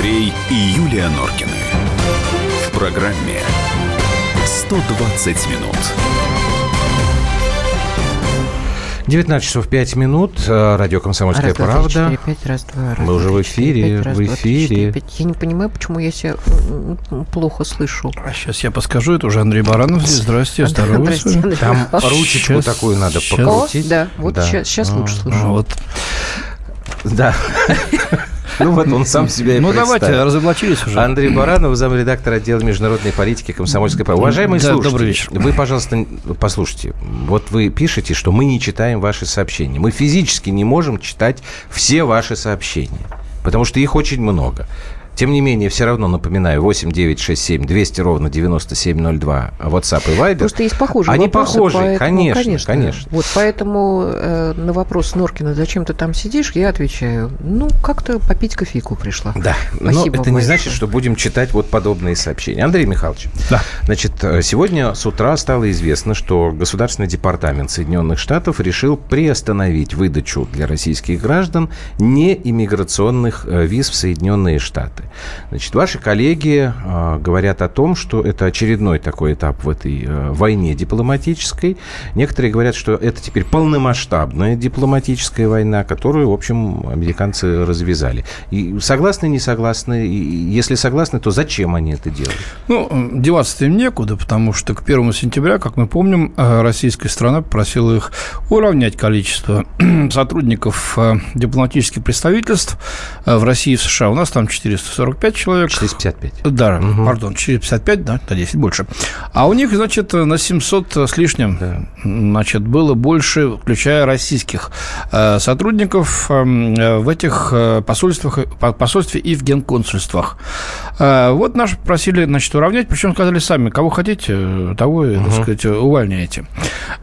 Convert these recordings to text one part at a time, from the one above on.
Андрей и Юлия Норкины. В программе 120 минут. 19 часов 5 минут. э, Радио «Комсомольская Раз, два, три, правда». четыре, пять, раз, два, раз, Мы уже три, в четыре, эфире, пять, раз, в два, три, эфире. четыре, пять. Я не понимаю, почему я себя плохо слышу. А сейчас я подскажу, это уже Андрей Баранов здесь. Здрасте. Здрасте, Андрей Там ручечку Щас- такую надо. О, покрутить. да, вот Да. сейчас, А, лучше А, слышу. Вот. Да. Ну вот он сам себя и Ну давайте, разоблачились уже. Андрей Баранов, замредактор отдела международной политики комсомольской правды. Уважаемые Да, слушатели, добрый вечер. вы, пожалуйста, послушайте. Вот вы пишете, что мы не читаем ваши сообщения. Мы физически не можем читать все ваши сообщения, потому что их очень много. Тем не менее, все равно напоминаю, 8 9 6 7 200 ровно 9702 WhatsApp и Viber. Просто есть похожие Они вопросы, похожие, поэтому, конечно, конечно. Вот поэтому э, на вопрос Норкина, зачем ты там сидишь, я отвечаю, ну, как-то попить кофейку пришла. Да, но Спасибо это не большое. значит, что будем читать вот подобные сообщения. Андрей Михайлович, Да. значит, э, сегодня с утра стало известно, что Государственный департамент Соединенных Штатов решил приостановить выдачу для российских граждан неиммиграционных э, виз в Соединенные Штаты. Значит, ваши коллеги э, говорят о том, что это очередной такой этап в этой э, войне дипломатической. Некоторые говорят, что это теперь полномасштабная дипломатическая война, которую, в общем, американцы развязали. И согласны, не согласны? И если согласны, то зачем они это делают? Ну, э, деваться-то им некуда, потому что к 1 сентября, как мы помним, э, российская страна попросила их уравнять количество сотрудников э, дипломатических представительств в России и в США. У нас там 445 человек. 455. Да, Мгм. пардон, 455, да, на 10 больше. А у них, значит, на 700 с лишним, Да. значит, было больше, включая российских э, сотрудников э, в этих э, посольствах, по- посольстве и в генконсульствах. Вот наши просили, значит, уравнять, причем сказали сами, кого хотите, того, и, так сказать, увольняйте.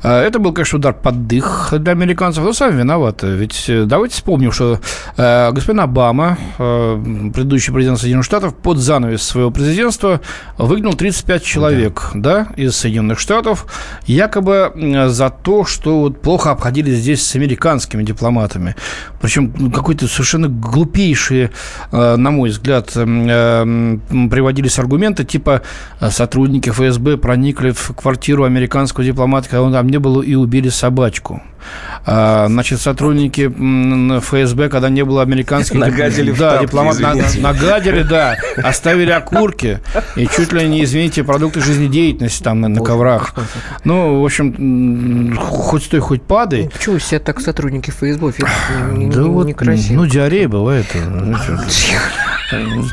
Э, Это был, конечно, удар под дых для американцев, но сами виноваты. Ведь давайте вспомним, что господин Обама, предыдущий президент Соединенных Штатов, под занавес своего президентства выгнал 35 человек да. из Соединенных Штатов, якобы за то, что вот плохо обходились здесь с американскими дипломатами. Причем ну, какой-то совершенно глупейшие, э, на мой взгляд, э, приводились аргументы, типа э, сотрудники ФСБ проникли в квартиру американского дипломата, когда он там не было, и убили собачку. А, Значит, сотрудники ФСБ, когда не было американских... Нагадили Да, дипломат на- извините. Нагадили, да, оставили окурки и чуть ли не, извините, продукты жизнедеятельности там на, на коврах. Ну, в общем, хоть стой, хоть падай. Почему все так сотрудники не- Да не- вот, некрасиво. ну, диарея бывает.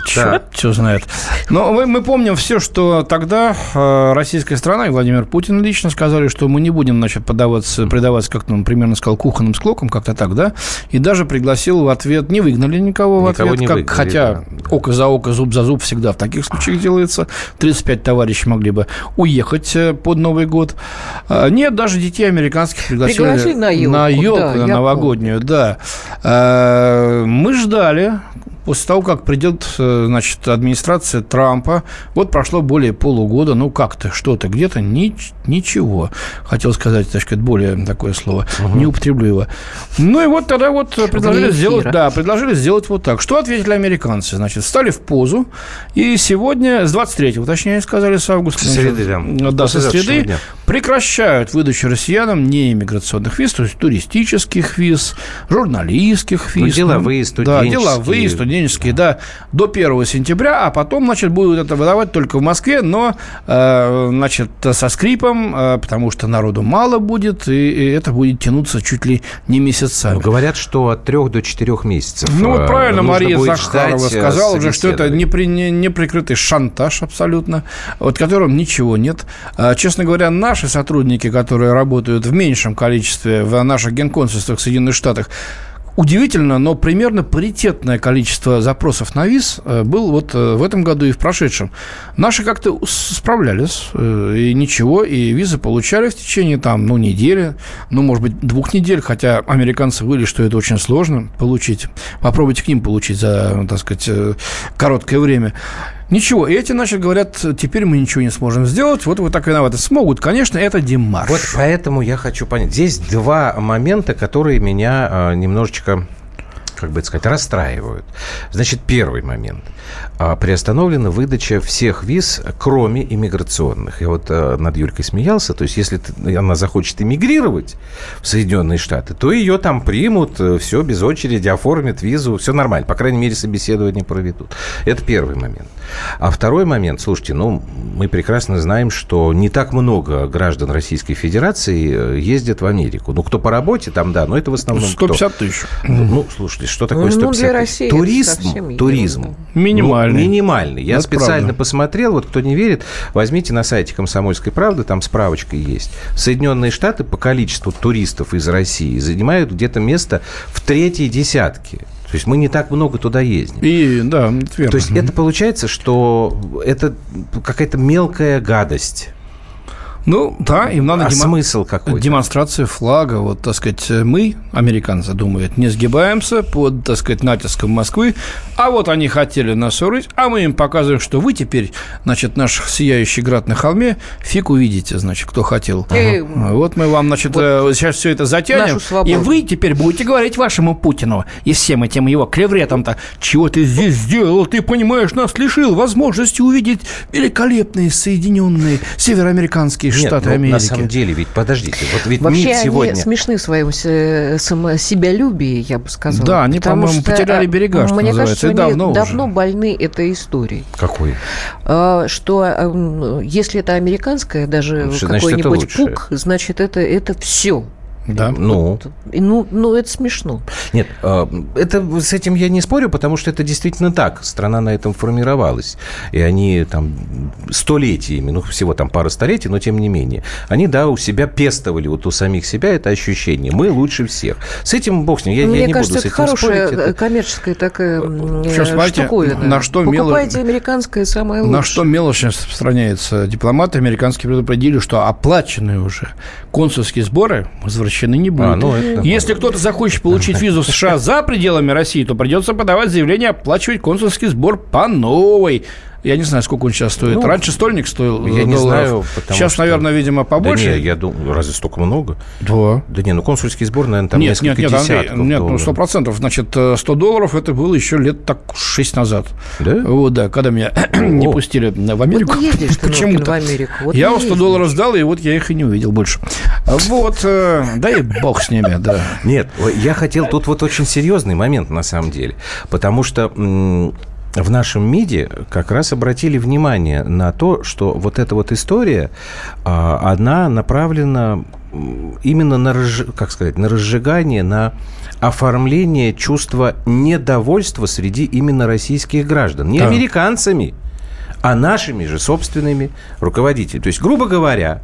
Черт все знает. Но мы, мы помним все, что тогда э, российская страна и Владимир Путин лично сказали, что мы не будем, значит, подаваться, предаваться, как он примерно сказал, кухонным склокам, как-то так, да, и даже пригласил в ответ, не выгнали никого в Никого ответ, не как, выгнали, хотя да. око за око, зуб за зуб всегда в таких случаях делается. 35 товарищей могли бы уехать э, под Новый год. А, Нет, даже детей американских пригласили, Пригласили на ёлку, на ёлку, да, на новогоднюю, да. Э, Мы ждали, после того, как придет, э, значит, администрация Трампа, вот прошло более полугода, ну как-то, что-то, где-то ни- ничего. Хотел сказать, так сказать, более такое слово, не употреблю его. Ну и вот тогда вот предложили сделать, да, предложили сделать вот так. Что ответили американцы? Значит, встали в позу, и сегодня, с 23-го, точнее, сказали, с августа. С среды, да. Да, со среды дня. прекращают выдачу россиянам неиммиграционных виз, то есть туристических виз, журналистских Ну, виз. деловые, Да, студенческие. деловые, студенческие, да, до 1 сентября, а потом, значит, будут это выдавать только в Москве, но, э, значит, со скрипом, э, потому что народу мало будет, и, и это будет тянуться чуть ли не месяцами. Ну, говорят, что от трех до четырех месяцев. Ну, вот э, правильно Мария Захарова э, сказала уже, что это непри- не- неприкрытый шантаж абсолютно, от которого ничего нет. А, Честно говоря, наши сотрудники, которые работают в меньшем количестве в наших генконсульствах в Соединенных Штатах, Удивительно, но примерно паритетное количество запросов на виз э, был вот э, в этом году и в прошедшем. Наши как-то справлялись, э, и ничего, и визы получали в течение там, ну, недели, ну, может быть, двух недель, хотя американцы выли, что это очень сложно получить. Попробуйте к ним получить за, так сказать, короткое время. Ничего, эти, значит, говорят, теперь мы ничего не сможем сделать, вот вы так виноваты. Смогут, конечно, это демарш. Вот поэтому я хочу понять. Здесь два момента, которые меня э, немножечко как бы сказать, расстраивают. Значит, первый момент. А, приостановлена выдача всех виз, кроме иммиграционных. Я вот а, над Юлькой смеялся. То есть, если она захочет иммигрировать в Соединенные Штаты, то ее там примут, э, все без очереди, оформят визу, все нормально. По крайней мере, собеседование проведут. Это первый момент. А второй момент, слушайте, ну, мы прекрасно знаем, что не так много граждан Российской Федерации э, ездят в Америку. Ну, кто по работе там, да, но это в основном 150 кто? тысяч. Ну, слушайте, что такое 150 ну, тысяч? России туризм, туризм. Минимальный. Ну, минимальный. Я Это специально правда. посмотрел, вот кто не верит, возьмите на сайте «Комсомольской правды», там справочка есть. Соединенные Штаты по количеству туристов из России занимают где-то место в третьей десятке. То есть мы не так много туда ездим. И, да, верно. То есть это получается, что это какая-то мелкая гадость. Ну, да, им надо А демо- смысл какой? демонстрация флага. Вот, так сказать, мы, американцы, думают, не сгибаемся под, так сказать, натиском Москвы, а вот они хотели нас урыть, а мы им показываем, что вы теперь, значит, наш сияющий град на холме, фиг увидите, значит, кто хотел. Эй, Вот мы вам, значит, э, сейчас все это затянем, и вы теперь будете говорить вашему Путину и всем этим его клевретам-то, чего ты здесь сделал, ты понимаешь, нас лишил возможности увидеть великолепные Соединенные Североамериканские Штаты ну, Америки. на самом деле, ведь подождите, вот ведь Вообще МИД сегодня... они смешны в своем се- само- себялюбии, я бы сказала. Да, они, Потому по-моему, что, потеряли а, берега, что Мне называется, кажется, и они давно уже. давно больны этой историей. Какой? А, Что а, м, если это американское, даже Значит, значит, это какой-нибудь пук, значит, это, это все. Да. Ну, Ну, ну, это смешно. нет, э, это с этим я не спорю, потому что это действительно так. Страна на этом формировалась. И они там столетиями, ну, всего там пара столетий, но тем не менее, они, да, у себя пестовали вот у самих себя это ощущение. Мы лучше всех. С этим бог с ним. Я, я Мне не кажется, буду с это этим хорошая спорить. э, коммерческая такая Сейчас, э, смотрите, штуковина. на что мело- Покупайте американское самое лучшее. На что мелочно распространяется? Дипломаты американские предупредили, что оплаченные уже консульские сборы возвращены не будут. А, ну, это Если кто-то захочет получить визу в США за пределами России, то придется подавать заявление оплачивать консульский сбор по новой. Я не знаю, сколько он сейчас стоит. Ну, Раньше стольник стоил я э, не долларов. знаю, потому Сейчас, что- наверное, видимо, побольше. Да не, я думаю, разве столько много? Да. Да не, ну консульский сбор, наверное, там нет, нет, несколько нет, Андрей, десятков нет, ну долларов. сто процентов. Значит, э, 100 долларов это было еще лет так 6 назад. Да? Вот, да, когда меня не пустили в Вот Америку. не ездишь ты, Норкин, в Почему-то. Америку. Вот я не у 100 ездишь. долларов сдал, и вот я их и не увидел больше. Вот, э, да и бог с ними, да. Нет, я хотел тут вот очень серьезный момент на самом деле, потому что в нашем МИДе как раз обратили внимание на то, что вот эта вот история, а, она направлена именно на, как сказать, на разжигание, на оформление чувства недовольства среди именно российских граждан. Не Да. американцами, а нашими же собственными руководителями. То есть, грубо говоря,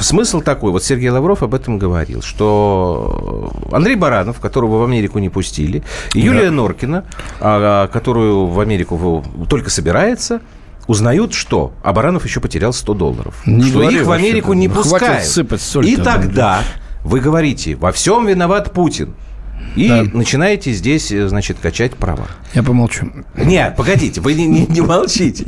смысл такой, вот Сергей Лавров об этом говорил, что Андрей Баранов, которого в Америку не пустили, и Юлия Норкина, а, которую в Америку только собирается, узнают, что? А Баранов еще потерял 100 долларов. Не что говори их в Америку не Ну, пускают. сыпать соль-то, и да, тогда вы говорите, во всем виноват Путин. И Да. начинаете здесь, э, значит, качать права. Я помолчу. Нет, погодите, вы не, не- не молчите.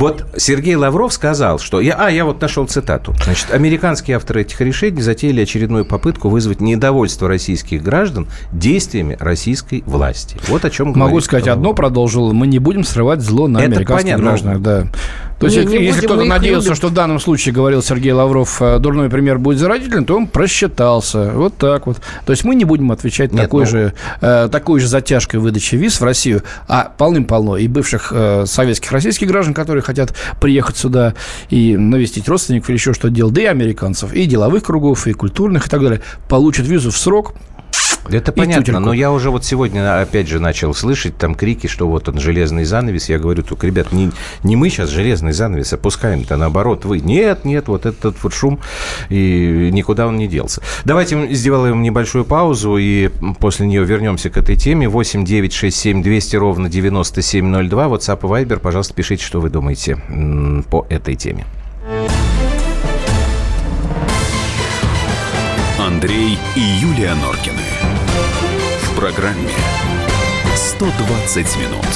Вот Сергей Лавров сказал, что... Я, а, я вот нашел цитату. Значит, американские авторы этих решений затеяли очередную попытку вызвать недовольство российских граждан действиями российской власти. Вот о чем Могу говорит сказать одно, продолжил. Мы не будем срывать зло на Это американских понятно. гражданах. Да. То есть, Не, если, не если будем, кто-то надеялся, любим. что в данном случае, говорил Сергей Лавров, э, дурной пример будет заразителен, то он просчитался. Вот так вот. То есть мы не будем отвечать Нет, такой, ну- же, э, такой же затяжкой выдачи виз в Россию, а полным-полно и бывших э, советских российских граждан, которые хотят приехать сюда и навестить родственников или еще что-то делать, да и американцев, и деловых кругов, и культурных, и так далее, получат визу в срок, Это понятно, тютельку. но я уже вот сегодня опять же начал слышать там крики, что вот он железный занавес. Я говорю, только, ребят, не, не мы сейчас железный занавес опускаем-то, наоборот, вы. Нет, нет, вот этот вот шум, и никуда он не делся. Давайте сделаем небольшую паузу, и после нее вернемся к этой теме. 8 9 6 7 200 ровно 9702. WhatsApp и Viber, пожалуйста, пишите, что вы думаете по этой теме. Андрей и Юлия Норкины. Программе 120 минут.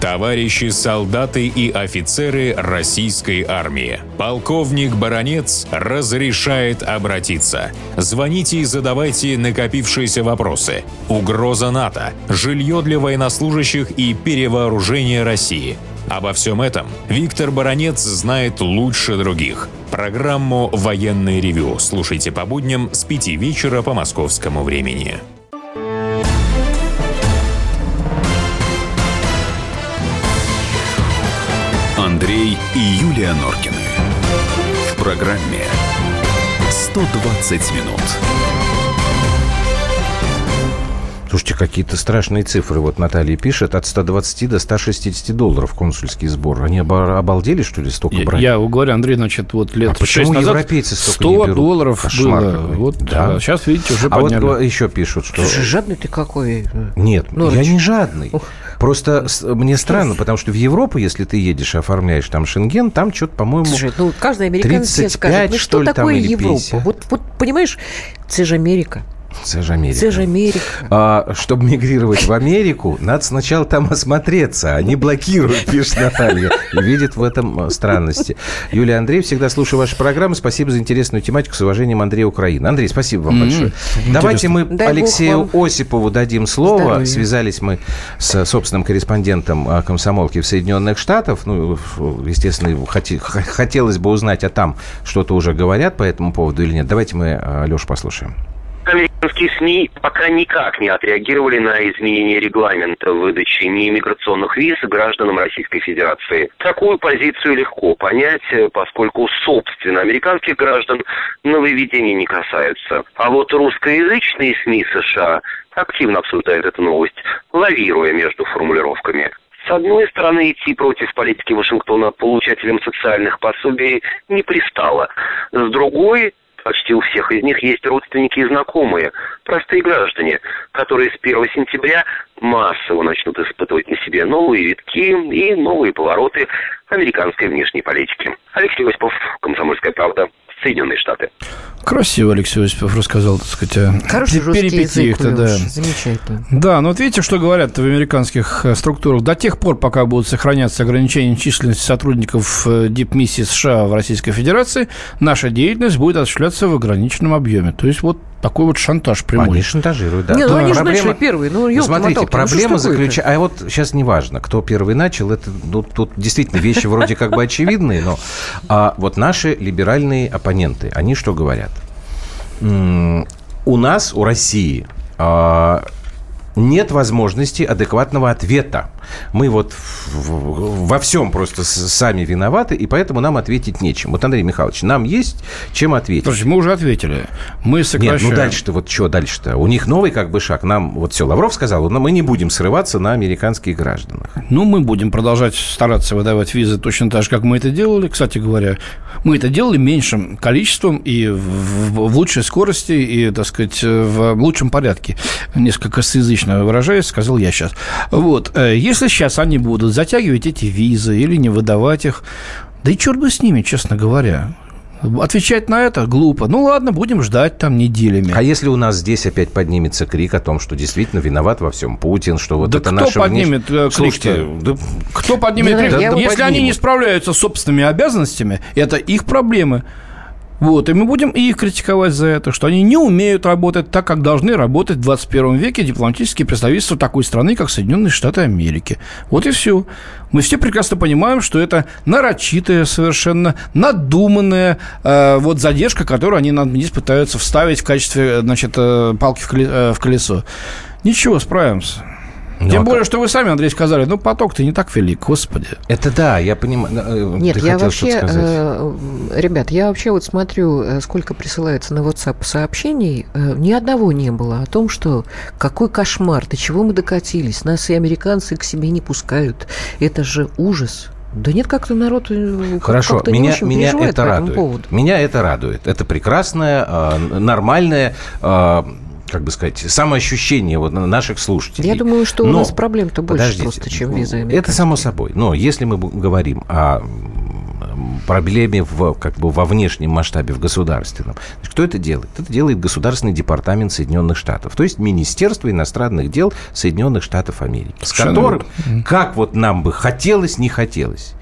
Товарищи солдаты и офицеры российской армии. Полковник Баронец разрешает обратиться. Звоните и задавайте накопившиеся вопросы. Угроза НАТО, жилье для военнослужащих и перевооружение России. Обо всем этом Виктор Баранец знает лучше других. Программу «Военный ревю» слушайте по будням с 5 вечера по московскому времени. Андрей и Юлия Норкины. В программе 120 минут. Слушайте, какие-то страшные цифры. Вот Наталья пишет, от 120 до 160 долларов консульский сбор. Они оба- обалдели, что ли, столько брать? Я, я говорю, Андрей, значит, вот лет А почему назад европейцы столько 100 не берут? долларов Кошмар было. какой. Вот, Да. а сейчас, видите, уже а вот подняли. го- еще пишут, что... Слушай, жадный ты какой. Нет, Норыч. я не жадный. Ух. Просто мне странно, потому что в Европу, если ты едешь и оформляешь там шенген, там что-то, по-моему... Слушай, ну каждый американец тебе 35, скажет, ну что что ли, там, такое или Европа? 50? Вот, вот понимаешь, это же Америка. Это же Америка. Это же Америка. А, чтобы мигрировать в Америку, надо сначала там осмотреться. Они блокируют, пишет Наталья. И видит в этом а, странности. Юлия Андрей, всегда слушаю ваши программы. Спасибо за интересную тематику. С уважением, Андрей Украина. Андрей, спасибо вам М, большое. Давайте мы Дай Алексею вам Осипову дадим слово. здоровья. Связались мы с собственным корреспондентом а, комсомолки в Соединенных Штатах. Ну, естественно, хотелось бы узнать, а там что-то уже говорят по этому поводу или нет. Давайте мы а, Лешу послушаем. Американские СМИ пока никак не отреагировали на изменение регламента выдачи неиммиграционных виз гражданам Российской Федерации. Такую позицию легко понять, э, поскольку, собственно, американских граждан нововведения не касаются. А вот русскоязычные СМИ США активно обсуждают эту новость, лавируя между формулировками. С одной стороны, идти против политики Вашингтона получателям социальных пособий не пристало. С другой, почти у всех из них есть родственники и знакомые, простые граждане, которые с 1 сентября массово начнут испытывать на себе новые витки и новые повороты американской внешней политики. Алексей Осипов, «Комсомольская правда», Соединенные Штаты. Красиво Алексей Осипов рассказал, так сказать, о Хороший пе- русский язык, да. Замечательно. Да, ну вот видите, что говорят в американских э, структурах. До тех пор, пока будут сохраняться ограничения численности сотрудников э, дипмиссии США в Российской Федерации, наша деятельность будет осуществляться в ограниченном объеме. То есть вот такой вот шантаж прямой. Они шантажируют, да. Не, ну Да. они же Проблема- начали первые. Ну, Ну, смотрите, моталки, ну, проблема такое-то? заключается... А вот сейчас не важно, кто первый начал. Это, ну, тут действительно вещи вроде как бы очевидные, но а, вот наши либеральные оппоненты, они что говорят? У нас, у России, а, нет возможности адекватного ответа. Мы вот во всем просто сами виноваты, и поэтому нам ответить нечем. Вот, Андрей Михайлович, нам есть чем ответить. Слушайте, мы уже ответили. Мы сокращаем... Нет, ну дальше-то вот что дальше-то? У них новый как бы шаг. Нам вот все, Лавров сказал, но мы не будем срываться на американских гражданах. Ну, мы будем продолжать стараться выдавать визы точно так же, как мы это делали. Кстати говоря, мы это делали меньшим количеством и в, в- лучшей скорости, и, так сказать, в лучшем порядке. Несколько косноязычно выражаясь, сказал я сейчас. Вот. э, Если сейчас они будут затягивать эти визы или не выдавать их, да и черт бы с ними, честно говоря. Отвечать на это глупо. Ну ладно, будем ждать там неделями. А если у нас здесь опять поднимется крик о том, что действительно виноват во всем Путин, что вот Да это кто наше... поднимет, э, Слушайте, крик-то? да Кто поднимет крик? я вот Если они поднимут. не справляются с собственными обязанностями, это их проблемы. Вот, и мы будем их критиковать за это, что они не умеют работать так, как должны работать в 21 веке дипломатические представительства такой страны, как Соединенные Штаты Америки. Вот и все. Мы все прекрасно понимаем, что это нарочитая, совершенно надуманная э, вот задержка, которую они нам здесь пытаются вставить в качестве, значит, э, палки э, в колесо. Ничего, справимся. Ну, Тем а более, что вы сами, Андрей, сказали, ну, поток-то не так велик, господи. Это да, я понимаю. э, Нет, ты я хотел вообще, что-то сказать. э, ребят, я вообще вот смотрю, э, сколько присылается на WhatsApp сообщений, э, ни одного не было о том, что какой кошмар, до чего мы докатились, нас и американцы к себе не пускают, это же ужас. Да нет, как-то народ э, как- Хорошо, как-то не меня, очень меня это по этому радует. поводу. Меня это радует. Это прекрасное, э, нормальное, э, как бы сказать, самоощущение вот наших слушателей. Я думаю, что у Но- нас проблем-то больше Подождите. просто, чем виза Это само собой. Но если мы говорим о проблеме в, как бы во внешнем масштабе, в государственном. Значит, кто это делает? Это делает Государственный департамент Соединенных Штатов, то есть Министерство иностранных дел Соединенных Штатов Америки, с которым, как вот нам бы хотелось, не хотелось,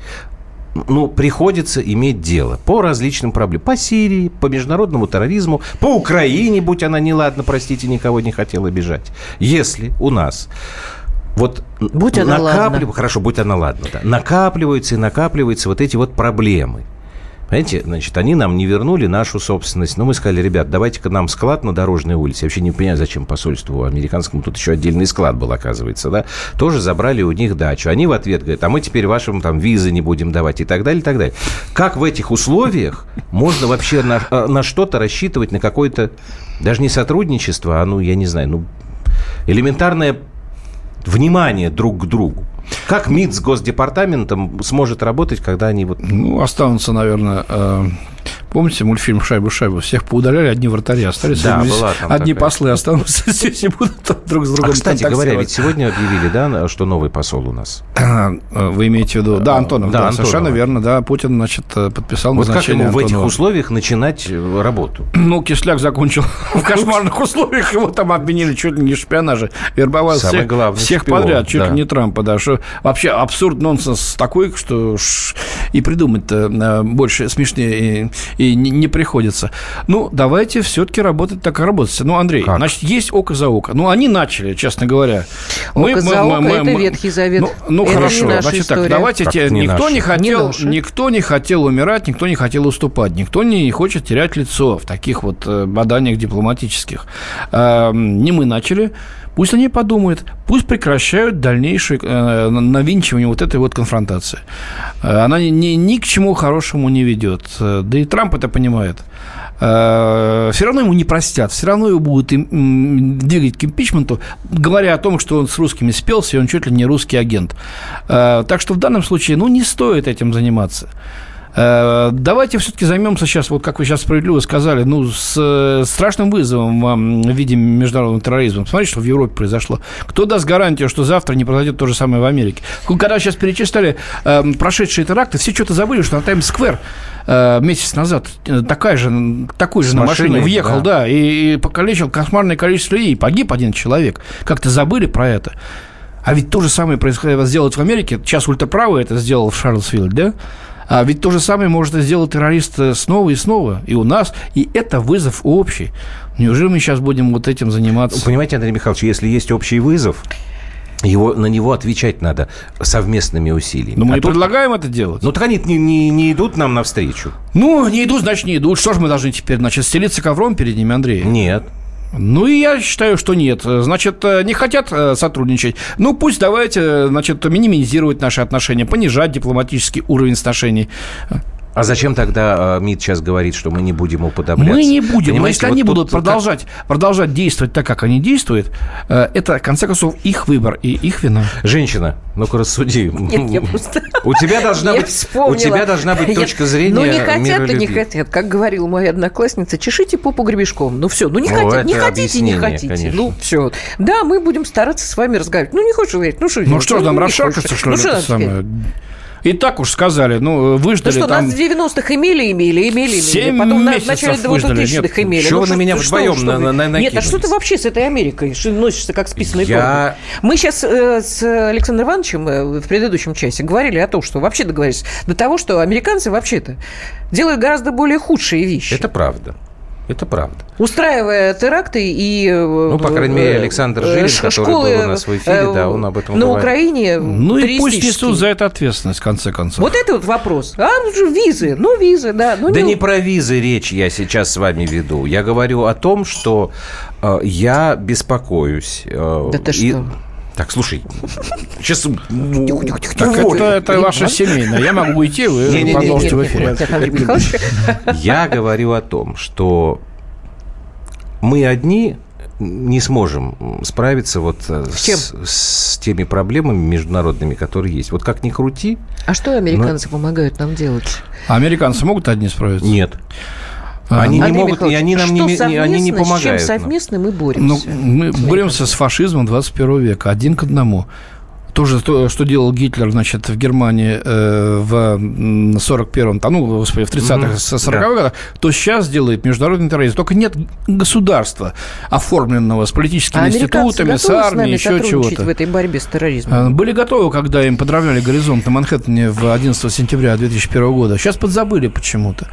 ну, приходится иметь дело по различным проблемам. По Сирии, по международному терроризму, по Украине, будь она неладна, простите, никого не хотела обижать. Если у нас вот будь она накапливаются, хорошо, будь она ладна, да, накапливаются и накапливаются вот эти вот проблемы – Понимаете, значит, они нам не вернули нашу собственность. Но мы сказали, ребят, давайте-ка нам склад на дорожной улице. Я вообще не понимаю, зачем посольству американскому тут еще отдельный склад был, оказывается, да. Тоже забрали у них дачу. Они в ответ говорят, а мы теперь вашим там визы не будем давать и так далее, и так далее. Как в этих условиях можно вообще на, э, на что-то рассчитывать, на какое-то, даже не сотрудничество, а, ну, я не знаю, ну, элементарное внимание друг к другу. Как МИД с Госдепартаментом сможет работать, когда они вот... Ну, останутся, наверное, э, Помните мультфильм «Шайбу-шайбу»? Всех поудаляли, одни вратари остались. Да, была там Одни такая. послы останутся здесь и будут друг с другом а, кстати говоря, ведь сегодня объявили, да, что новый посол у нас? А, вы имеете в виду? Да, Антонов, да, да Антонов. совершенно верно, да. Путин, значит, подписал вот назначение как ему в этих условиях начинать э, работу? Ну, Кисляк закончил в кошмарных условиях, его там обвинили чуть ли не в шпионаже, вербовал всех, всех подряд, чуть ли не Трампа, да. Что вообще абсурд, нонсенс такой, что и придумать-то э, больше смешнее и не, не приходится. Ну, давайте все-таки работать так, как работать. Ну, Андрей, как? значит, есть око за око. Ну, они начали, честно говоря. Око мы, за мы, око мы, – это мы, Ветхий Завет. Ну, ну это хорошо, значит история. так, давайте, как те, не никто, не хотел, не никто не хотел умирать, никто не хотел уступать, никто не хочет терять лицо в таких вот э, боданиях дипломатических. А, не мы начали, Пусть они подумают, пусть прекращают дальнейшее э, навинчивание вот этой вот конфронтации. Э, она ни, ни к чему хорошему не ведет. Э, да и Трамп это понимает. Все равно ему не простят, все равно его будут им, двигать к импичменту, говоря о том, что он с русскими спелся, и он чуть ли не русский агент. Так что в данном случае, ну, не стоит этим заниматься. Э, давайте все-таки займемся сейчас, вот как вы сейчас справедливо сказали, ну, с э, страшным вызовом в виде международного терроризма. Смотрите, что в Европе произошло. Кто даст гарантию, что завтра не произойдет то же самое в Америке? Когда сейчас перечисляли э, прошедшие теракты, все что-то забыли, что на Таймс-сквер э, месяц назад такая же, такой же с на машине въехал, да, да и, и покалечил кошмарное количество людей, погиб один человек. Как-то забыли про это. А ведь то же самое происходило сделать в Америке. Сейчас ультраправый это сделал в Шарлсвилле, да? А ведь то же самое может сделать террорист э, снова и снова и у нас, и это вызов общий. Неужели мы сейчас будем вот этим заниматься? Понимаете, Андрей Михайлович, если есть общий вызов, его, на него отвечать надо совместными усилиями. Но мы а не тут... предлагаем это делать. Ну, так они не, не, не идут нам навстречу. Ну, не идут, значит, не идут. Что же мы должны теперь, значит, стелиться ковром перед ними, Андрей? Нет. Ну, и я считаю, что нет. Значит, э, не хотят э, сотрудничать. Ну, пусть давайте, значит, минимизировать наши отношения, понижать дипломатический уровень отношений. А зачем тогда э, МИД сейчас говорит, что мы не будем уподобляться? Мы не будем. Понимаете, но если вот они будут продолжать, как... продолжать действовать так, как они действуют, э, это, в конце концов, их выбор и их вина. Женщина, ну-ка рассуди. Нет, я просто... У тебя должна быть, у тебя должна быть точка зрения Ну, не хотят, то не хотят. Как говорила моя одноклассница, чешите попу гребешком. Ну, все, ну, не хотите, не хотите, не хотите. Ну, все. Да, мы будем стараться с вами разговаривать. Ну, не хочешь говорить, ну, что Ну, что, нам расшаркаться, что ли, это самое? И так уж сказали, ну, выждали Да что, там... нас в 90-х имели, имели, имели, имели. Потом на, в начале 2000-х имели. Чего ну, вы на меня вдвоем на, на, на, Нет, а что ты вообще с этой Америкой? Что носишься как списанный Я... Мы сейчас э, с Александром Ивановичем э, в предыдущем часе говорили о том, что вообще договорились до того, что американцы вообще-то делают гораздо более худшие вещи. Это правда. Это правда. Устраивая теракты и... Э, ну, по крайней мере, Александр э, Жилин, который школы, был у нас в эфире, да, он об этом На говорит. Украине Ну и пусть несут за это ответственность, в конце концов. Вот это вот вопрос. А, ну визы, ну визы, да. Ну, да не... не про визы речь я сейчас с вами веду. Я говорю о том, что э, я беспокоюсь. Э, да ты и... что? Так, слушай, сейчас... Так это, это ваше семейное. Я могу уйти, вы не, продолжите не, не, в эфире. Я говорю о том, что мы одни не сможем справиться вот с, с, с теми проблемами международными, которые есть. Вот как ни крути. А что американцы но... помогают нам делать? А американцы могут одни справиться? Нет. Они Андрей не могут, и они нам не, не, они не помогают. С чем совместно мы боремся? Ну, мы боремся с фашизмом 21 века, один к одному. Тоже то, что делал Гитлер, значит, в Германии э, в 41-м, там, ну, господи, в 30-х, mm-hmm. 40-х да. годах, то сейчас делает международный терроризм. Только нет государства, оформленного с политическими а институтами, с армией, еще чего-то. в этой борьбе с терроризмом? Э, были готовы, когда им подравняли горизонт на Манхэттене в 11 сентября 2001 года. Сейчас подзабыли почему-то.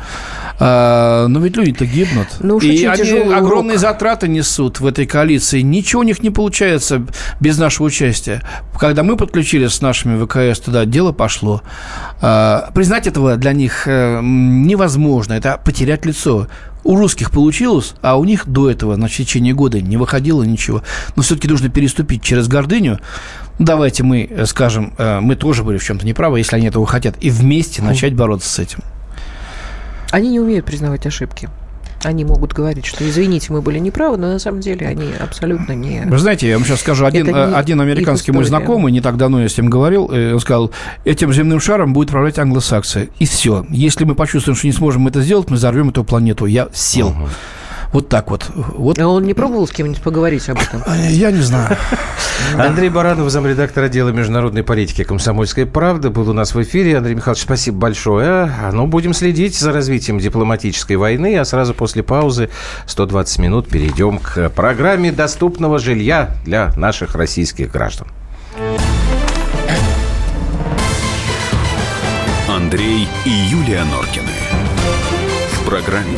А, но ведь люди-то гибнут. Ну, и они огромные урок. затраты несут в этой коалиции. Ничего у них не получается без нашего участия. Когда мы подключились с нашими ВКС туда, дело пошло. А, признать этого для них э, невозможно. Это потерять лицо. У русских получилось, а у них до этого, на течение года, не выходило ничего. Но все-таки нужно переступить через гордыню. Давайте мы э, скажем, э, мы тоже были в чем-то неправы, если они этого хотят, и вместе начать бороться с этим. Они не умеют признавать ошибки. Они могут говорить, что извините, мы были неправы, но на самом деле они абсолютно не... Вы знаете, я вам сейчас скажу, один, э, один американский мой знакомый, не так давно я с ним говорил, э, он сказал, этим земным шаром будет управлять англосаксы. И все. Если мы почувствуем, что не сможем это сделать, мы взорвем эту планету. Я сел. Угу. Вот так вот. вот. А он не пробовал с кем-нибудь поговорить об этом? А, я не знаю. Андрей Баранов, замредактор отдела международной политики «Комсомольской правды», был у нас в эфире. Андрей Михайлович, спасибо большое. Ну, будем следить за развитием дипломатической войны, а сразу после паузы 120 минут перейдем к программе доступного жилья для наших российских граждан. Андрей и Юлия Норкины. В программе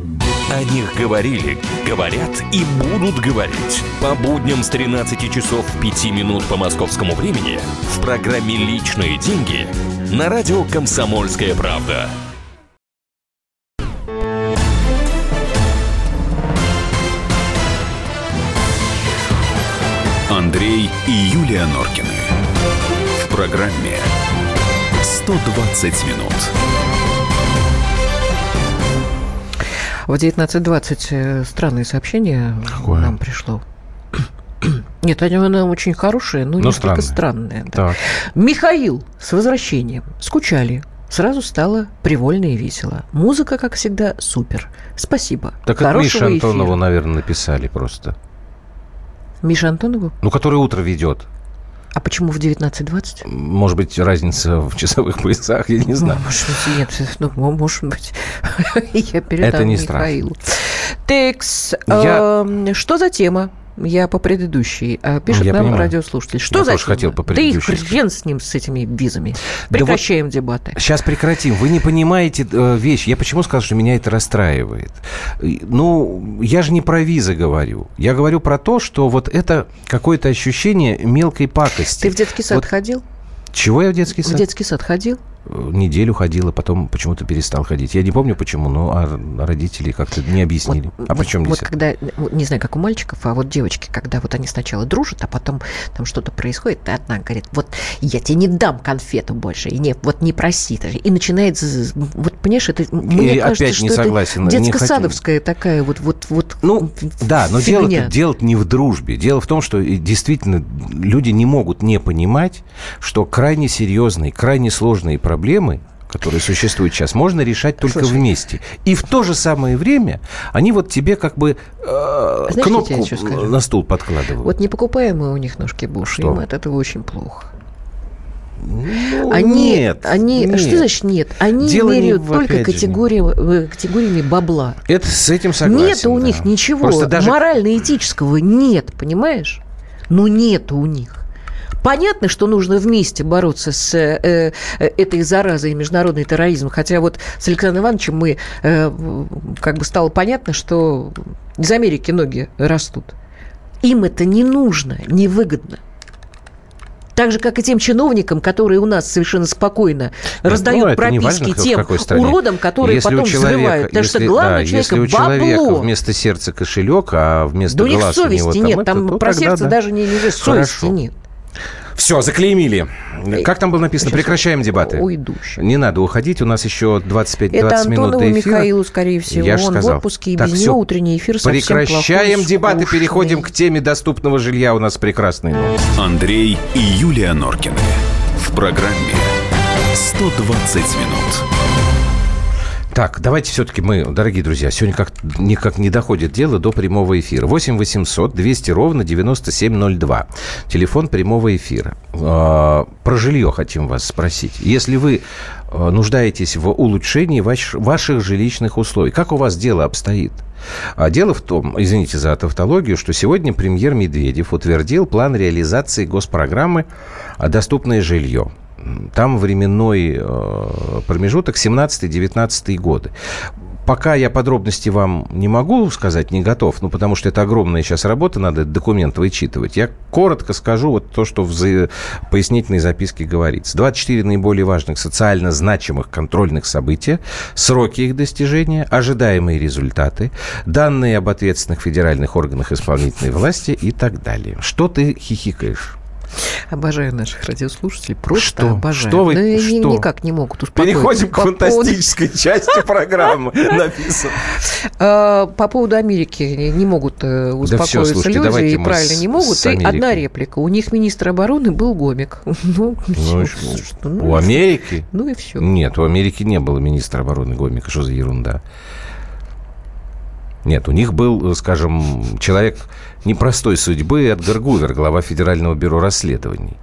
О них говорили, говорят и будут говорить. По будням с 13 часов 5 минут по московскому времени в программе «Личные деньги» на радио «Комсомольская правда». Андрей и Юлия Норкины. В программе «120 минут». В 19.20 э, странное сообщение Какое? нам пришло. Нет, оно очень хорошее, но, но несколько странное. Да. Михаил, с возвращением. Скучали. Сразу стало привольно и весело. Музыка, как всегда, супер. Спасибо. Так это Миша Антонову, наверное, написали просто. Миша Антонову? Ну, который утро ведет. А почему в 19.20? Может быть, разница в часовых поясах, я не знаю. Может быть, нет. Ну, может быть, я передам Это не Михаилу. Текс, я... э, что за тема? Я по предыдущей. А пишет я нам понимаю. радиослушатель. Что я за тоже хотел по предыдущей. Да и хрен с ним, с этими визами. Прекращаем да дебаты. Сейчас прекратим. Вы не понимаете э, вещь. Я почему сказал, что меня это расстраивает? Ну, я же не про визы говорю. Я говорю про то, что вот это какое-то ощущение мелкой пакости. Ты в детский сад вот... ходил? Чего я в детский сад? В детский сад ходил? Неделю ходила, потом почему-то перестал ходить. Я не помню почему, но а родители как-то не объяснили. Вот, а почему вот, вот когда, не знаю, как у мальчиков, а вот девочки, когда вот они сначала дружат, а потом там что-то происходит, и одна говорит, вот я тебе не дам конфету больше, и не, вот не проси. И начинает, вот понимаешь, это мне и кажется, опять не что согласен, это детско-садовская такая вот, вот, вот Ну, да, но дело, дело не в дружбе. Дело в том, что действительно люди не могут не понимать, что крайне серьезные, крайне сложные проблемы проблемы, которые существуют сейчас, можно решать только Слушай, вместе. И в то же самое время они вот тебе как бы э, Знаете, кнопку на стул подкладывают. Вот не покупаемые у них ножки Буш, им от этого очень плохо. Ну, они, нет, они, нет. что значит нет? Они Дело меряют только категории, э, категориями бабла. Это с этим согласен. Нет у да. них ничего даже... морально-этического нет, понимаешь? Ну нет у них. Понятно, что нужно вместе бороться с э, э, этой заразой международный терроризм. Хотя вот с Александром Ивановичем мы э, как бы стало понятно, что из Америки ноги растут. Им это не нужно, невыгодно. Так же, как и тем чиновникам, которые у нас совершенно спокойно раздают ну, прописки тем уродам, которые если потом человека, взрывают. Потому если, что главное да, человека если у человека бабло. вместо сердца кошелек, а вместо да глаз у них совести у нет. там, там про сердце да. даже не, не совести Хорошо. нет. Все, заклеймили. Как там было написано? Сейчас Прекращаем дебаты. Уйду. Не надо уходить, у нас еще 25-20 Это минут до эфира. Михаилу, скорее всего. Я же Он сказал. в отпуске, и Так, без всё. него утренний эфир совсем Прекращаем плохой, дебаты, скучный. переходим к теме доступного жилья. У нас прекрасный новости. Андрей и Юлия Норкины. В программе «120 минут». Так, давайте все-таки мы, дорогие друзья, сегодня как никак не доходит дело до прямого эфира. 8 800 200 ровно 9702. Телефон прямого эфира. А, Про жилье хотим вас спросить. Если вы а, нуждаетесь в улучшении ваш- ваших жилищных условий, как у вас дело обстоит? А Дело в том, извините за тавтологию, что сегодня премьер Медведев утвердил план реализации госпрограммы «Доступное жилье». Там временной э, промежуток 17-19 годы. Пока я подробности вам не могу сказать, не готов, ну, потому что это огромная сейчас работа, надо документ вычитывать. Я коротко скажу вот то, что в пояснительной записке говорится. 24 наиболее важных социально значимых контрольных события, сроки их достижения, ожидаемые результаты, данные об ответственных федеральных органах исполнительной власти и так далее. Что ты хихикаешь? Обожаю наших радиослушателей. Просто Что? обожаю. Что вы- ни- что? никак не могут успокоиться. Переходим к По поводу- фантастической части программы. Написано. А, По поводу Америки не могут э, успокоиться люди, и правильно не могут. И одна реплика. У них министр обороны был гомик. Ну, Ну, ну, У Америки? Ну и все. Нет, у Америки не было министра обороны Гомика. Что за ерунда? Нет, у них был, скажем, человек непростой судьбы Эдгар Гувер, глава Федерального бюро расследований.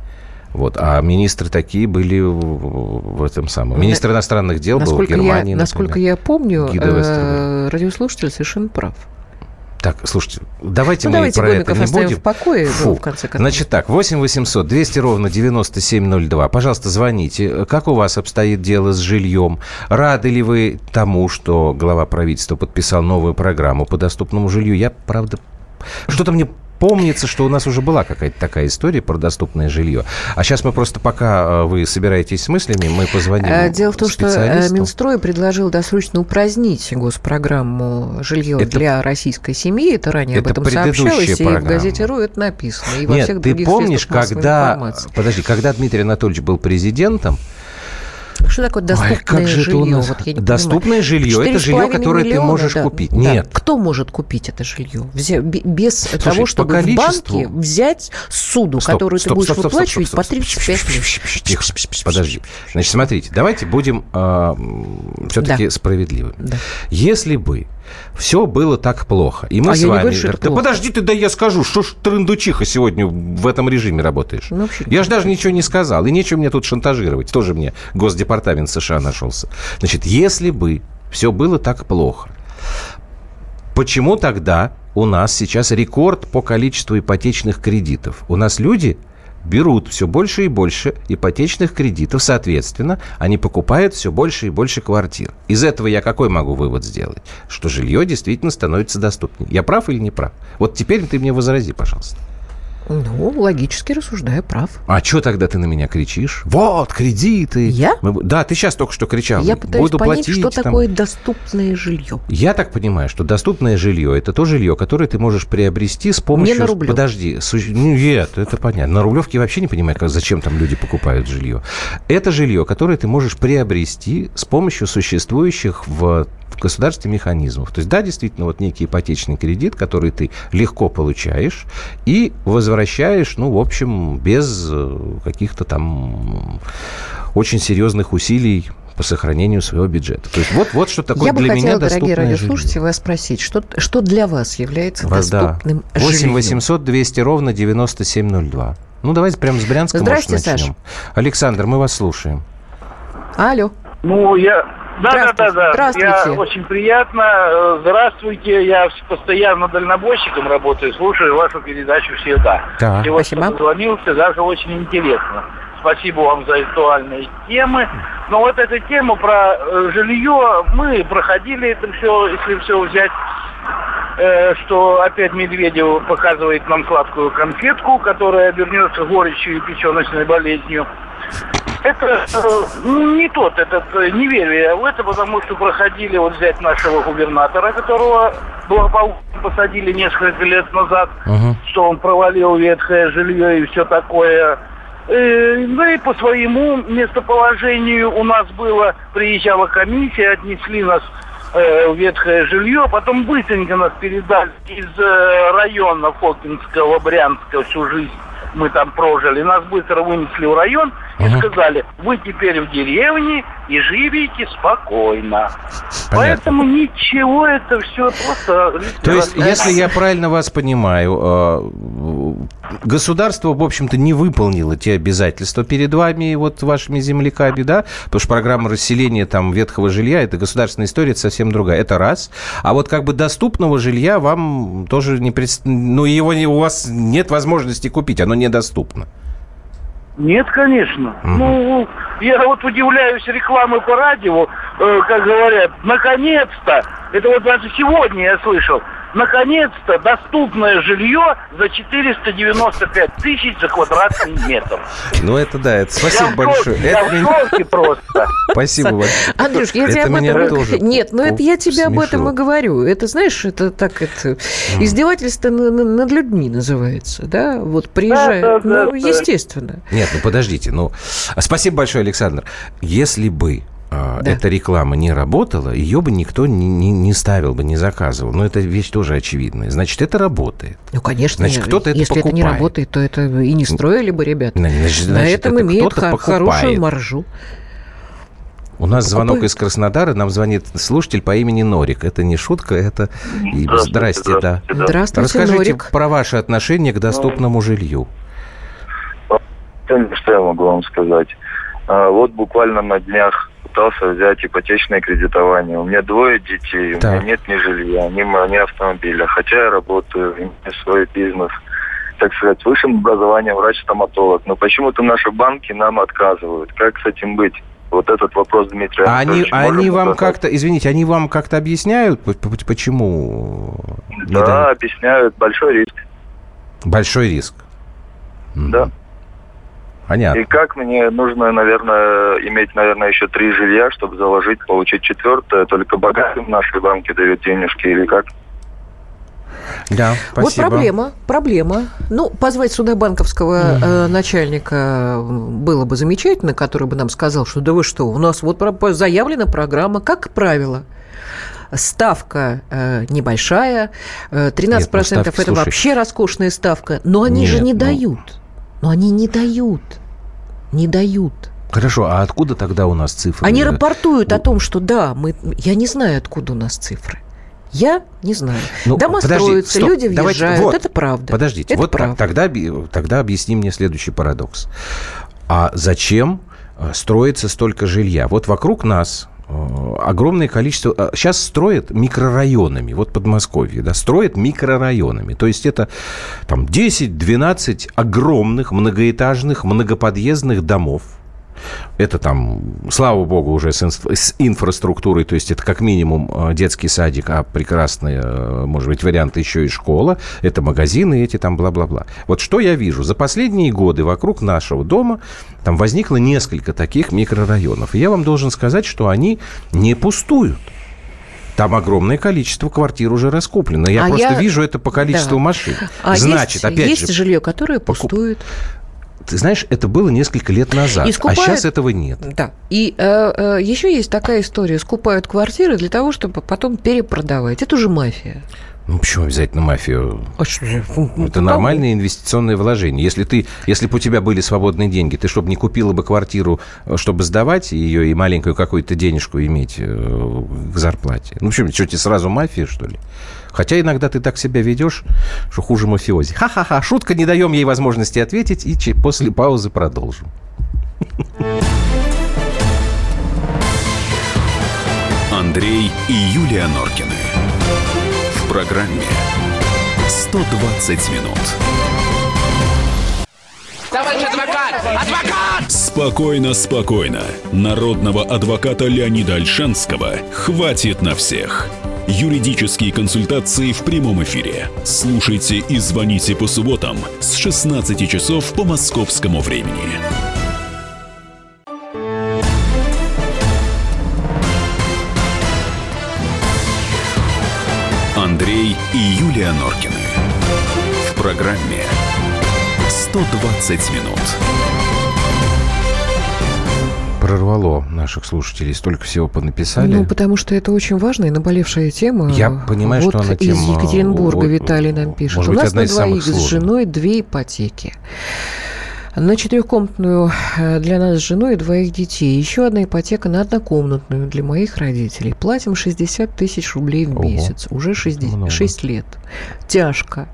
Вот, а министры такие были в этом самом. Министр иностранных дел был в Насколько, Германии, я, насколько например. я помню, э, радиослушатель совершенно прав. Так, слушайте, давайте Ну, мы давайте про это не будем. в покое, Фу. в конце концов. Значит так, 8 800 200 ровно 9702. Пожалуйста, звоните. Как у вас обстоит дело с жильем? Рады ли вы тому, что глава правительства подписал новую программу по доступному жилью? Я, правда, что-то мне помнится, что у нас уже была какая-то такая история про доступное жилье. А сейчас мы просто, пока э, вы собираетесь с мыслями, мы позвоним Э, Дело в том, что э. Минстрой предложил досрочно упразднить госпрограмму «Жилье Это- для российской семьи». Это ранее Это об этом сообщалось, и в программа. газете «Ру» это написано. И во Нет, всех ты помнишь, когда... информации. Подожди, когда Дмитрий Анатольевич был президентом, Что такое доступное Ой, как же жилье? нас? Вот Доступное понимаю. жилье – это жилье, 4,5 которое ты миллиона, можешь да, купить. да. Нет. Кто может купить это жилье? Без того, по чтобы в количеству- банке взять суду, Стоп, которую стоп, ты будешь стоп, стоп, выплачивать стоп, стоп, по стоп, 35 лет. Тихо, подожди. Значит, смотрите, давайте будем все-таки Да. справедливыми. Да. Если бы все было так плохо, и мы А с вами... говорю, что это да плохо. подожди ты, да я скажу, что ж трындучиха сегодня в этом режиме работаешь? Ну, вообще я же даже ничего не сказал, и нечего мне тут шантажировать. Тоже мне Госдепартамент США нашелся. Значит, если бы все было так плохо, Почему тогда у нас сейчас рекорд по количеству ипотечных кредитов? У нас люди берут все больше и больше ипотечных кредитов, соответственно, они покупают все больше и больше квартир. Из этого я какой могу вывод сделать? Что жилье действительно становится доступнее. Я прав или не прав? Вот теперь ты мне возрази, пожалуйста. Ну, логически рассуждая, прав. А что тогда ты на меня кричишь? Вот, кредиты. Я? Мы да, ты сейчас только что кричал. Я пытаюсь Буду понять, платить, что там. такое доступное жилье. Я так понимаю, что доступное жилье это то жилье, которое ты можешь приобрести с помощью. на Рублевке. Подожди, су- ну, нет, это понятно. На Рублевке вообще не понимаю, как, зачем там люди покупают жилье. Это жилье, которое ты можешь приобрести с помощью существующих в в государстве механизмов. То есть, да, действительно, вот некий ипотечный кредит, который ты легко получаешь и возвращаешь, ну, в общем, без э, каких-то там очень серьезных усилий по сохранению своего бюджета. То есть вот, вот что такое Я бы для хотела, меня дорогие доступное радиослушатели, жилье. вас спросить, что, что для вас является Вас, да. доступным 8 жильем? 800 200 ровно 9702. Ну, давайте прямо с Брянска, Здрасте, может, начнем. Саша. Александр, мы вас слушаем. Алло. Ну, я... Да, да, да, да. Здравствуйте. Я очень приятно. Здравствуйте. Я постоянно дальнобойщиком работаю, слушаю вашу передачу всегда. Так. И вот Спасибо. позвонился, даже очень интересно. Спасибо вам за актуальные темы. Но вот эту тему про э, жилье мы проходили это все, если все взять э, что опять Медведев показывает нам сладкую конфетку, которая обернется горечью и печеночной болезнью. Это ну, не тот, этот, не верю я в это, потому что проходили, вот взять нашего губернатора, которого благополучно посадили несколько лет назад, Мгм. что он провалил ветхое жилье и все такое. Э, да и по своему местоположению у нас было, приезжала комиссия, отнесли нас э, в ветхое жилье, потом быстренько нас передали из э, района Фокинского, Брянска всю жизнь мы там прожили. Нас быстро вынесли в район и сказали, вы теперь в деревне и живите спокойно. Понятно. Поэтому ничего, это все просто... То есть, если я правильно вас понимаю, э, государство, в общем-то, не выполнило те обязательства перед вами, вот вашими земляками, да? Потому что программа расселения там ветхого жилья, это государственная история, это совсем другая. Это раз. А вот как бы доступного жилья вам тоже не... Пред... Ну, его у вас нет возможности купить, оно недоступно. Нет, конечно. Угу. Ну, я вот удивляюсь рекламы по радио, э, как говорят, наконец-то, это вот даже сегодня я слышал, наконец-то доступное жилье за 495 тысяч за квадратный метр. Ну, это да, это спасибо я большое. В это я в шоке просто. Спасибо большое. Андрюш, я тебе об этом... Тоже Нет, ну это я тебе об этом и говорю. Это, знаешь, это так, это издевательство над людьми называется, да? Вот приезжает, ну, естественно. Нет, ну подождите, ну, спасибо большое, Александр. Если бы да. эта реклама не работала, ее бы никто не, не, не ставил бы, не заказывал. Но это вещь тоже очевидная. Значит, это работает. Ну, конечно. Значит, кто-то это Если покупает. это не работает, то это и не строили бы ребята. Значит, На этом это имеют хорошую маржу. У нас Покупай. звонок из Краснодара, нам звонит слушатель по имени Норик. Это не шутка, это... Здравствуйте, Здрасте, да. Здравствуйте, Расскажите Норик. про ваши отношения к доступному жилью. Что я могу вам сказать? А, вот буквально на днях пытался взять ипотечное кредитование. У меня двое детей, так. у меня нет ни жилья, ни, ни автомобиля. Хотя я работаю, имею свой бизнес. Так сказать, высшим образованием врач-стоматолог. Но почему-то наши банки нам отказывают. Как с этим быть? Вот этот вопрос, Дмитрий а они, они вам как-то, извините, они вам как-то объясняют, почему? Да, объясняют. Большой риск. Большой риск. Да. Понятно. И как мне нужно, наверное, иметь, наверное, еще три жилья, чтобы заложить, получить четвертое. Только богатым наши банки дают денежки или как? Да, спасибо. Вот проблема, проблема. Ну, позвать сюда банковского mm э, начальника было бы замечательно, который бы нам сказал, что да вы что, у нас вот заявлена программа, как правило, ставка э, небольшая, э, 13% Нет, ну, ставки, это слушай, вообще роскошная ставка, но они Нет, же не ну... дают. Но они не дают. Не дают. Хорошо, а откуда тогда у нас цифры? Они рапортуют о том, что да, мы, я не знаю, откуда у нас цифры. Я не знаю. Ну, Дома подожди, строятся, стоп, люди въезжают. Давайте, вот, это правда. Подождите, это вот правда. Тогда, тогда объясни мне следующий парадокс. А зачем э, строится столько жилья? Вот вокруг нас Э, огромное количество... Сейчас э, строят микрорайонами, вот Подмосковье, да, строят микрорайонами. То есть это там 10-12 огромных многоэтажных многоподъездных домов, это там, слава богу, уже с, инф- с инфраструктурой, то есть это как минимум э, детский садик, а прекрасный, э, может быть, вариант еще и школа. Это магазины эти там бла-бла-бла. Вот что я вижу? За последние годы вокруг нашего дома там возникло несколько таких микрорайонов. И я вам должен сказать, что они не пустуют. Там огромное количество квартир уже раскуплено. Я а просто я... вижу это по количеству да. машин. А Значит, есть, опять есть же, жилье, которое пустует. Ты знаешь, это было несколько лет назад, и скупают, а сейчас этого нет. Да. И э, э, еще есть такая история: скупают квартиры для того, чтобы потом перепродавать. Это уже мафия. Ну, почему обязательно мафию? А это нормальное инвестиционное вложение. Если, ты, если бы у тебя были свободные деньги, ты чтобы не купила бы квартиру, чтобы сдавать ее и маленькую какую-то денежку иметь э, к зарплате. Ну, почему, что тебе сразу мафия, что ли? Хотя иногда ты так себя ведешь, что хуже мафиози. Ха-ха-ха, шутка, не даем ей возможности ответить, и после паузы продолжим. Андрей и Юлия Норкины. В программе 120 минут. Товарищ адвокат! Адвокат! Спокойно, спокойно. Народного адвоката Леонида Альшанского хватит на всех. Юридические консультации в прямом эфире. Слушайте и звоните по субботам с 16 часов по московскому времени. Андрей и Юлия Норкины. В программе «120 минут». Прорвало наших слушателей? Столько всего понаписали. Ну, потому что это очень важная и наболевшая тема. Я понимаю, вот что она тема... из Екатеринбурга Виталий нам пишет. Может У быть, нас одна на из самых двоих с сложных. женой две ипотеки. На четырехкомнатную э, для нас с женой и двоих детей. Еще одна ипотека на однокомнатную для моих родителей. Платим 60 тысяч рублей в Ого. месяц. Уже 6, Много. 6 лет. Тяжко.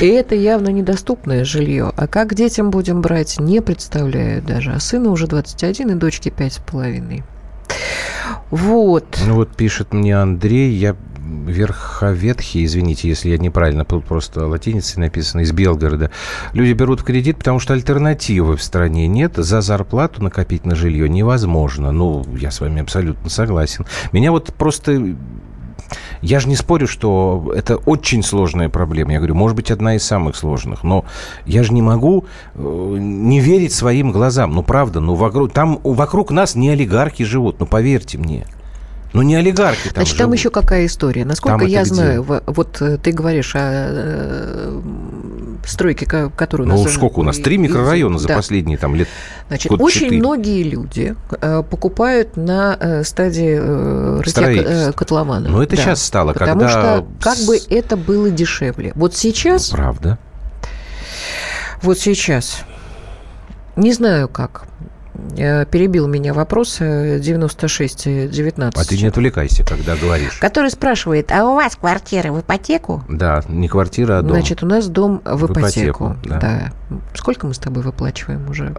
И это явно недоступное жилье. А как детям будем брать, не представляю даже. А сыну уже 21 и дочке 5,5. Вот. Ну вот пишет мне Андрей, я верховетхий, извините, если я неправильно, тут просто латиницей написано, из Белгорода. Люди берут кредит, потому что альтернативы в стране нет. За зарплату накопить на жилье невозможно. Ну, я с вами абсолютно согласен. Меня вот просто... Я же не спорю, что это очень сложная проблема. Я говорю, может быть, одна из самых сложных. Но я же не могу э, не верить своим глазам. Ну, правда, ну, вокруг, там вокруг нас не олигархи живут, ну, поверьте мне. Ну, не олигархи там Значит, там живут. еще какая история. Насколько Там я где? знаю, во- вот э, ты говоришь о э, стройке, ко- которую... Ну, назовем- сколько у нас? Три микрорайона за да. последние там лет Значит, очень четыре. многие люди э, покупают на стадии рытья котлована. Ну, это Да. щас стало, Потому когда что как бы это было дешевле. Вот сейчас, Правда. вот сейчас, не знаю как, перебил меня вопрос э, 96-19. А ты не отвлекайся, когда говоришь. Который спрашивает, а у вас квартира в ипотеку? Да, не квартира, а дом. Значит, у нас дом в В ипотеку. ипотеку, да. да. Сколько мы с тобой выплачиваем уже?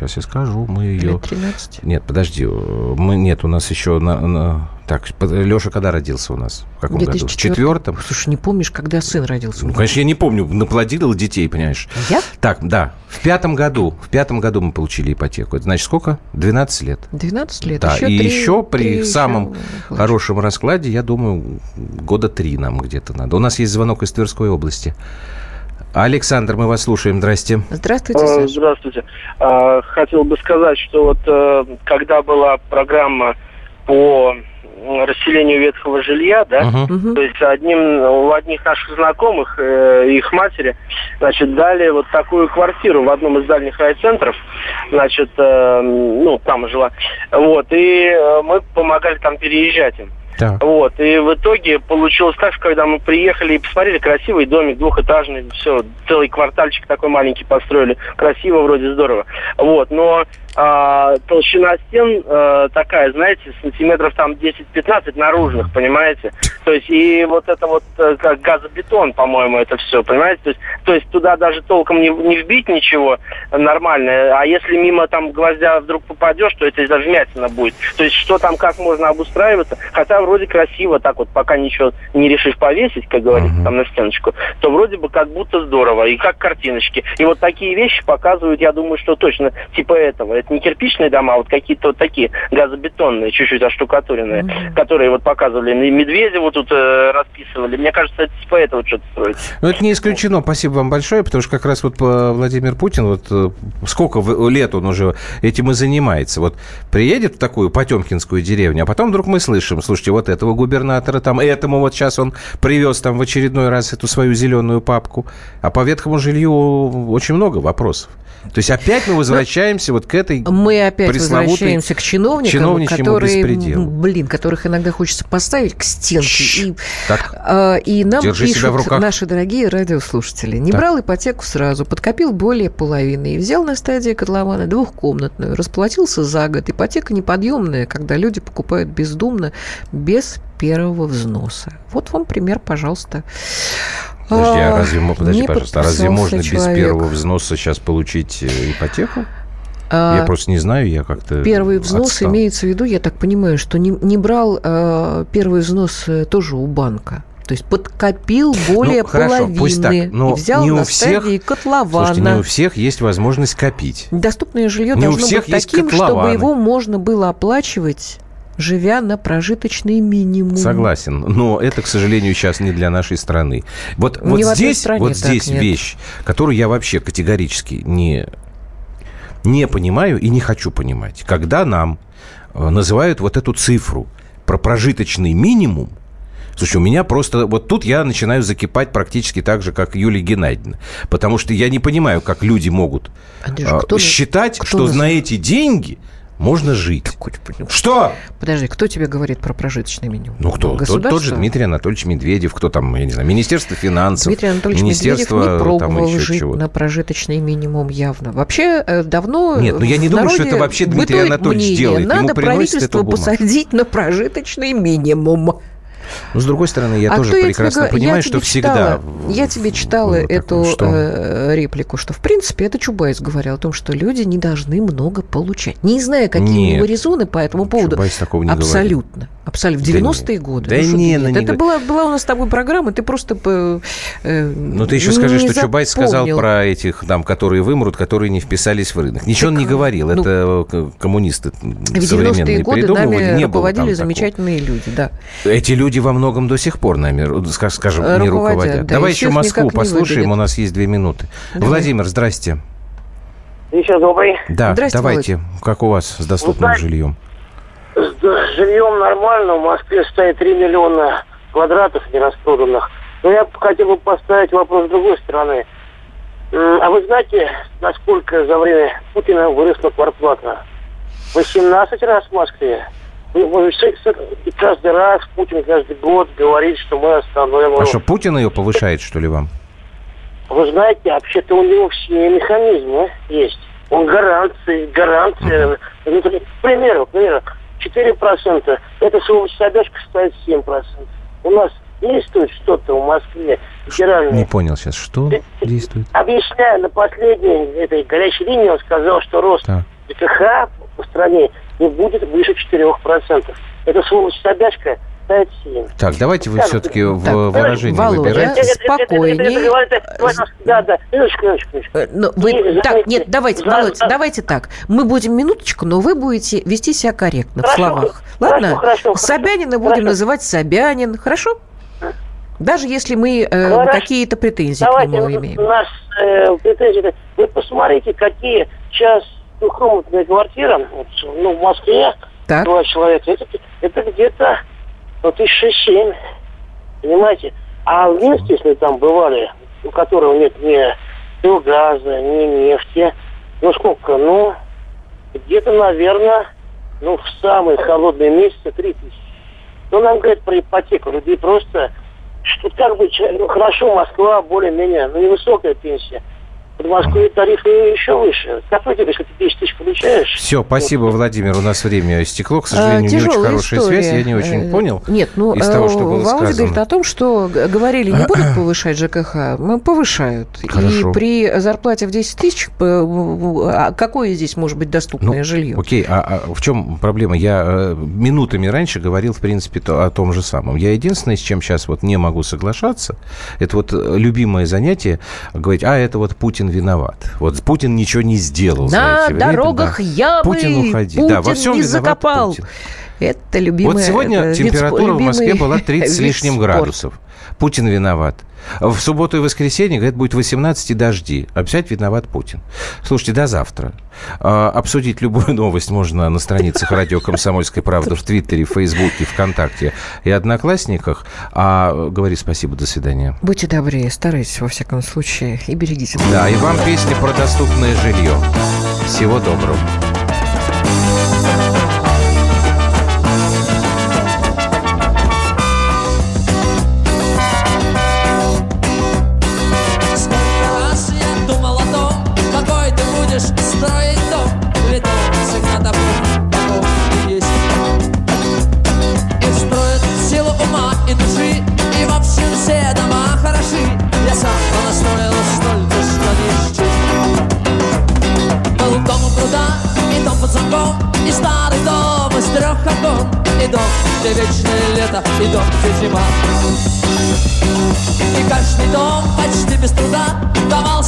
Сейчас я скажу, мы ее... Лет 13? Нет, подожди, э, мы нет, у нас еще на, на- так. Леша когда родился у нас? В каком году? В 2004? четвертом? Слушай, не помнишь, когда сын родился? Ну, конечно, я не помню, наплодила детей, понимаешь? Я? Так, да, в пятом году, в пятом году мы получили ипотеку. Это значит сколько? 12 лет. 12 лет. Да, еще и три- еще при три еще самом выплачиваем. хорошем раскладе, я думаю, года три нам где-то надо. У нас есть звонок из Тверской области. Александр, мы вас слушаем. Здрасте. Здравствуйте, Э, Саша. Здравствуйте. А, Хотел бы сказать, что вот э, когда была программа по расселению ветхого жилья, да, Мгм. то есть одним, у одних наших знакомых, э, их матери, значит, дали вот такую квартиру в одном из дальних райцентров, значит, э, ну, там жила, вот, и э, мы помогали там переезжать им. Так. Вот, и в итоге получилось так, что когда мы приехали и посмотрели, красивый домик, двухэтажный, все, целый квартальчик такой маленький построили, красиво, вроде здорово. Вот, но а, толщина стен э, такая, знаете, сантиметров там 10-15 наружных, понимаете? То есть, и вот это вот э, как газобетон, по-моему, это все, понимаете? То есть, то есть туда даже толком не, не вбить ничего нормальное, а если мимо там гвоздя вдруг попадешь, то это даже вмятина будет. То есть, что там, как можно обустраиваться, хотя вроде красиво так вот, пока ничего не решишь повесить, как говорится, там на стеночку, то вроде бы как будто здорово, и как картиночки. И вот такие вещи показывают, я думаю, что точно типа этого. Это не кирпичные дома, а вот какие-то вот такие газобетонные, чуть-чуть оштукатуренные, которые вот показывали, и Медведеву тут э, расписывали. Мне кажется, это типа этого что-то строится. Ну, это не исключено. Спасибо вам большое, потому что как раз вот по- Владимир Путин, вот э, сколько лет он уже этим и занимается. Вот приедет в такую Потемкинскую деревню, а потом вдруг мы слышим, слушайте, вот этого губернатора там, этому вот сейчас он привез там в очередной раз эту свою зеленую папку. А по ветхому жилью очень много вопросов. То есть опять мы возвращаемся вот к этой Мы опять возвращаемся к чиновникам, которые, беспределу. блин, которых иногда хочется поставить к стенке. И, Так, а, и нам Держи пишут наши дорогие радиослушатели. Не Так. брал ипотеку сразу, подкопил более половины и взял на стадии котлована двухкомнатную. Расплатился за год. Ипотека неподъемная, когда люди покупают бездумно, без первого взноса. Вот вам пример, пожалуйста. Подожди, а А, разве, подожди, пожалуйста, а разве можно без человек. первого взноса сейчас получить э, ипотеку? А, я просто не знаю, я как-то Первый взнос отстал. имеется в виду, я так понимаю, что не, не брал э, первый взнос э, тоже у банка. То есть подкопил более Ну, хорошо, половины пусть так, но и взял не у на всех- котлована. Слушайте, не у всех есть возможность копить. Доступное жилье не должно быть таким, чтобы котлованы. его можно было оплачивать, живя на прожиточный минимум. Согласен, но это, к сожалению, сейчас не для нашей страны. Вот, вот здесь, вот здесь нет. вещь, которую я вообще категорически не, не понимаю и не хочу понимать. Когда нам э, называют вот эту цифру про прожиточный минимум, Слушай, у меня просто... Вот тут я начинаю закипать практически так же, как Юлия Геннадьевна. Потому что я не понимаю, как люди могут Андрюш, а, кто- считать, кто что нас- на эти деньги можно жить. Что? Подожди, кто тебе говорит про прожиточный минимум? Ну кто? Тот, тот же Дмитрий Анатольевич Медведев, кто там, я не знаю, Министерство финансов, Дмитрий Анатольевич Медведев Министерство не там пробовал еще жить на прожиточный минимум явно. Вообще э, давно Нет, ну я не думаю, что это вообще Дмитрий Анатольевич мнение, делает. Ему Надо приносят правительство посадить на прожиточный минимум. Но с другой стороны, я А тоже тебе прекрасно говорю? понимаю, что тебе всегда... читала- Я тебе читала такое, эту что? э, реплику, что в принципе это Чубайс говорил о том, что люди не должны много получать. Не знаю, какие у Нет. него резоны по этому поводу. Чубайс такого не Абсолютно. Абсолютно. В Да 90-е нет. годы. Да Ну, не, ну не Это была, была у нас с тобой программа, ты просто... э, э, Ну, ты еще скажи, что Чубайс сказал про этих, там, которые вымрут, которые не вписались в рынок. Ничего он не говорил. ну, это к- коммунисты В 90-е современные годы придумывали. нами Не руководили замечательные люди, да. такого. Эти люди во многом до сих пор нами, ска- скажем, не Руководят, руководят. да, Давай еще Москву послушаем, выберет. у нас есть две минуты. Давай. Владимир, здрасте. Вечер добрый. Да, Здрасте, давайте. Как у вас с доступным знаете, жильем? С жильем нормально. В Москве стоит 3 миллиона квадратов нераспроданных. Но я хотел бы поставить вопрос с другой стороны. А вы знаете, насколько за время Путина выросла квартплата? 18 раз в Москве. И каждый раз Путин каждый год говорит, что мы остановим А что, Путин ее повышает, что ли, вам? Вы знаете, вообще-то у него все механизмы есть. Он гаранции, гаранции. Ну, К примеру, к примеру, 4%. Эта собачка стоит 7%. У нас действует что-то в Москве федеральное. Не понял сейчас, что действует? Объясняя на последней этой горячей линии, он сказал, что рост Так. ЖКХ по стране не будет выше 4%. Эта сволочь-собачка ставит 7. Так, давайте вы Так, все-таки в так, выражение Володя, выбирайте. это- спокойней. Да, да, минуточку, минуточку. Э, ну, вы- так, нет, давайте, Володь, давайте так. Мы будем минуточку, но вы будете вести себя корректно в Хорошо, словах. хорошо, Ладно? хорошо, Собянина хорошо. будем называть Собянин. Хорошо? Даже если мы э, какие-то претензии к Давайте нему ну, имеем. наш э, претензии. Вы посмотрите, какие сейчас двухкомнатные квартиры вот, ну, в Москве, Так. два человека, это, это где-то ну, тысяч шесть-семь. Понимаете? А в Минске, если там бывали, у которого нет ни, ни газа, ни нефти, ну сколько, ну, где-то, наверное, ну, в самые холодные месяцы три тысячи. Ну, нам говорят про ипотеку. Людей просто что как бы, ну, хорошо, Москва более-менее, ну, невысокая пенсия. В Москве тарифы еще выше. Как ты говоришь, что ты 10 тысяч получаешь? Все, спасибо, Владимир. У нас время истекло. К сожалению, не очень хорошая история. связь. Я не очень Э, понял Нет, ну, из того, что э, было Володя сказано. говорит о том, что говорили, не будут повышать ЖКХ, мы повышают. Хорошо. И при зарплате в 10 тысяч, а какое здесь может быть доступное Ну, жилье? Окей, а, а в чем проблема? Я э, минутами раньше говорил, в принципе, то- о том же самом. Я единственное, с чем сейчас вот не могу соглашаться, это вот любимое занятие говорить, а это вот Путин виноват. Вот Путин ничего не сделал. На время, дорогах да. ямы Путин уходи. Путин да, во всем не виноват закопал. Путин. Это любимое... Вот сегодня вид температура в Москве любимый была 30 с лишним спорта. градусов. Путин виноват. В субботу и воскресенье, говорят, будет 18 и дожди. Опять виноват Путин. Слушайте, до завтра. А, Обсудить любую новость можно на страницах радио «Комсомольская правда» в Твиттере, Фейсбуке, ВКонтакте и Одноклассниках. А говори спасибо, до свидания. Будьте добрее, старайтесь, во всяком случае, и берегите. Да, и вам песня про доступное жилье. Всего доброго.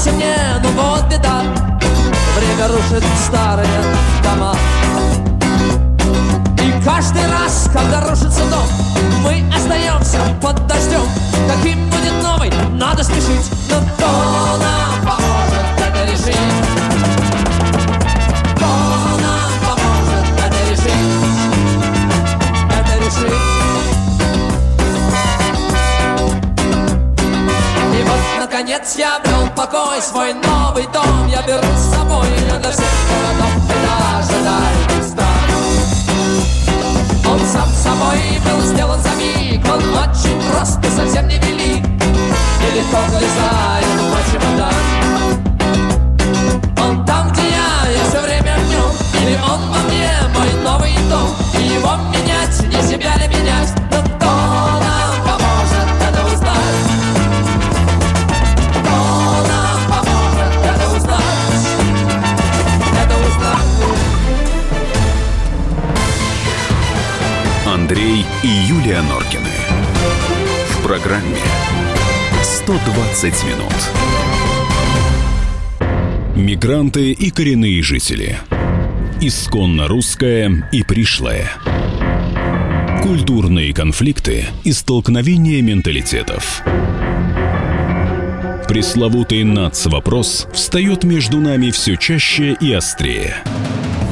нравился мне, но ну вот беда. Время рушит старые дома. И каждый раз, когда рушится дом Мы остаемся под дождем. Каким будет новый, надо спешить. Но кто нам поможет это решить? наконец я покой, свой новый дом. Я беру с собой ее для всех городов. Это ожидает страх. Он сам собой был сделан за миг. Он очень прост и совсем не велик И легко влезает в мой чемодан Он там, где я, я все время в нем Или он во мне, мой новый дом. И его менять, не себя ли менять и Юлия Норкины. В программе 120 минут. Мигранты и коренные жители. Исконно русское и пришлое. Культурные конфликты и столкновения менталитетов. Пресловутый НАЦ-вопрос встает между нами все чаще и острее.